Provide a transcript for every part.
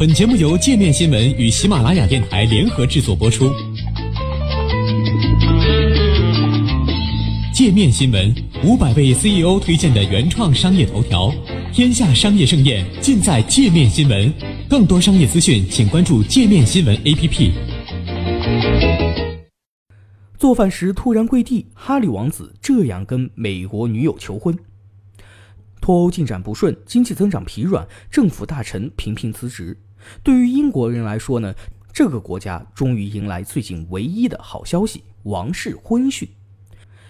本节目由界面新闻与喜马拉雅电台联合制作播出。界面新闻五百位 CEO 推荐的原创商业头条，天下商业盛宴尽在界面新闻。更多商业资讯，请关注界面新闻 APP。做饭时突然跪地，哈利王子这样跟美国女友求婚。脱欧进展不顺，经济增长疲软，政府大臣频频辞职。对于英国人来说呢，这个国家终于迎来最近唯一的好消息——王室婚讯。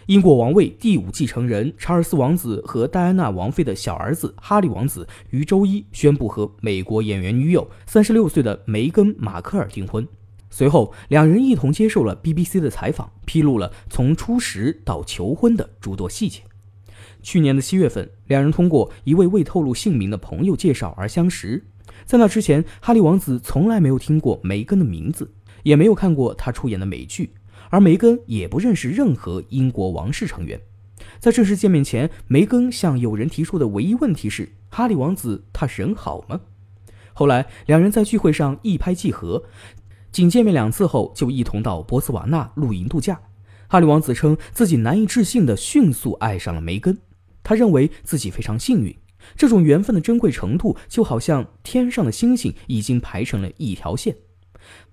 英国王位第五继承人查尔斯王子和戴安娜王妃的小儿子哈利王子于周一宣布和美国演员女友三十六岁的梅根·马克尔订婚。随后，两人一同接受了 BBC 的采访，披露了从初识到求婚的诸多细节。去年的七月份，两人通过一位未透露姓名的朋友介绍而相识。在那之前，哈利王子从来没有听过梅根的名字，也没有看过她出演的美剧，而梅根也不认识任何英国王室成员。在正式见面前，梅根向友人提出的唯一问题是：“哈利王子他人好吗？”后来，两人在聚会上一拍即合，仅见面两次后就一同到博茨瓦纳露营度假。哈利王子称自己难以置信地迅速爱上了梅根，他认为自己非常幸运。这种缘分的珍贵程度，就好像天上的星星已经排成了一条线。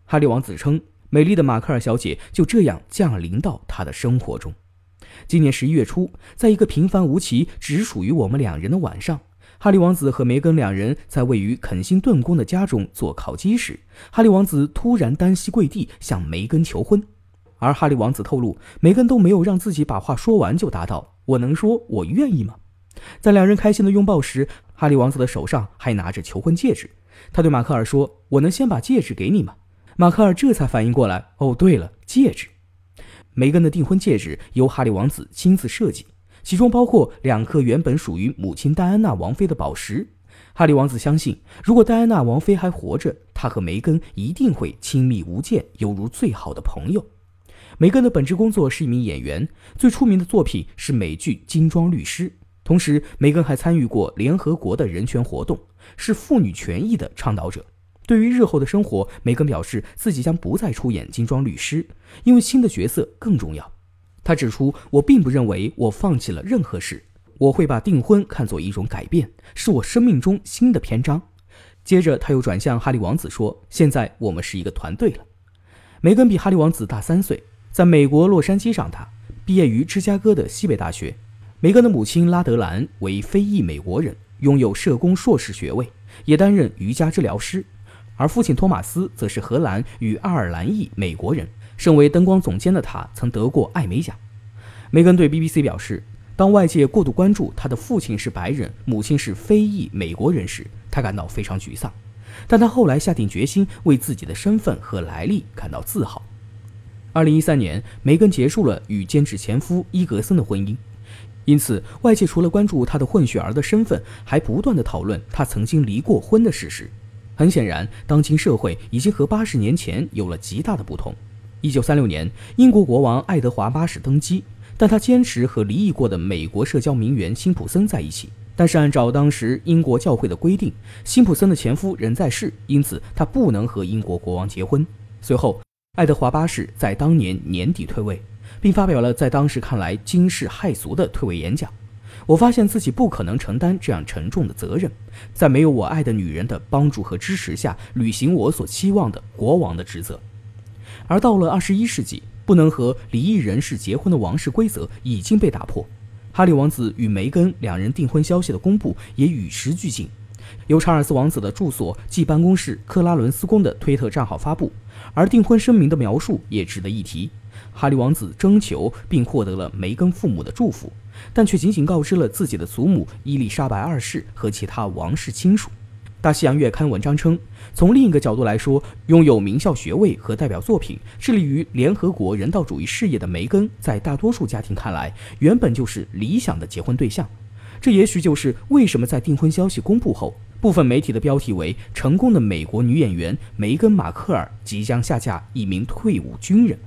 哈利王子称，美丽的马克尔小姐就这样降临到他的生活中。今年十一月初，在一个平凡无奇、只属于我们两人的晚上，哈利王子和梅根两人在位于肯辛顿宫的家中做烤鸡时，哈利王子突然单膝跪地向梅根求婚。而哈利王子透露，梅根都没有让自己把话说完，就答道：“我能说我愿意吗？”在两人开心的拥抱时，哈利王子的手上还拿着求婚戒指。他对马克尔说：“我能先把戒指给你吗？”马克尔这才反应过来：“哦，对了，戒指。”梅根的订婚戒指由哈利王子亲自设计，其中包括两颗原本属于母亲戴安娜王妃的宝石。哈利王子相信，如果戴安娜王妃还活着，他和梅根一定会亲密无间，犹如最好的朋友。梅根的本职工作是一名演员，最出名的作品是美剧《金装律师》。同时，梅根还参与过联合国的人权活动，是妇女权益的倡导者。对于日后的生活，梅根表示自己将不再出演金装律师，因为新的角色更重要。他指出：“我并不认为我放弃了任何事，我会把订婚看作一种改变，是我生命中新的篇章。”接着，他又转向哈利王子说：“现在我们是一个团队了。”梅根比哈利王子大三岁，在美国洛杉矶长大，毕业于芝加哥的西北大学。梅根的母亲拉德兰为非裔美国人，拥有社工硕士学位，也担任瑜伽治疗师；而父亲托马斯则是荷兰与爱尔兰裔美国人。身为灯光总监的他曾得过艾美奖。梅根对 BBC 表示，当外界过度关注他的父亲是白人，母亲是非裔美国人时，他感到非常沮丧。但他后来下定决心为自己的身份和来历感到自豪。二零一三年，梅根结束了与监制前夫伊格森的婚姻。因此，外界除了关注他的混血儿的身份，还不断的讨论他曾经离过婚的事实。很显然，当今社会已经和八十年前有了极大的不同。一九三六年，英国国王爱德华八世登基，但他坚持和离异过的美国社交名媛辛普森在一起。但是，按照当时英国教会的规定，辛普森的前夫仍在世，因此他不能和英国国王结婚。随后，爱德华八世在当年年底退位。并发表了在当时看来惊世骇俗的退位演讲。我发现自己不可能承担这样沉重的责任，在没有我爱的女人的帮助和支持下，履行我所期望的国王的职责。而到了二十一世纪，不能和离异人士结婚的王室规则已经被打破。哈利王子与梅根两人订婚消息的公布也与时俱进，由查尔斯王子的住所即办公室克拉伦斯宫的推特账号发布，而订婚声明的描述也值得一提。哈利王子征求并获得了梅根父母的祝福，但却仅仅告知了自己的祖母伊丽莎白二世和其他王室亲属。大西洋月刊文章称，从另一个角度来说，拥有名校学位和代表作品，致力于联合国人道主义事业的梅根，在大多数家庭看来，原本就是理想的结婚对象。这也许就是为什么在订婚消息公布后，部分媒体的标题为“成功的美国女演员梅根·马克尔即将下嫁一名退伍军人”。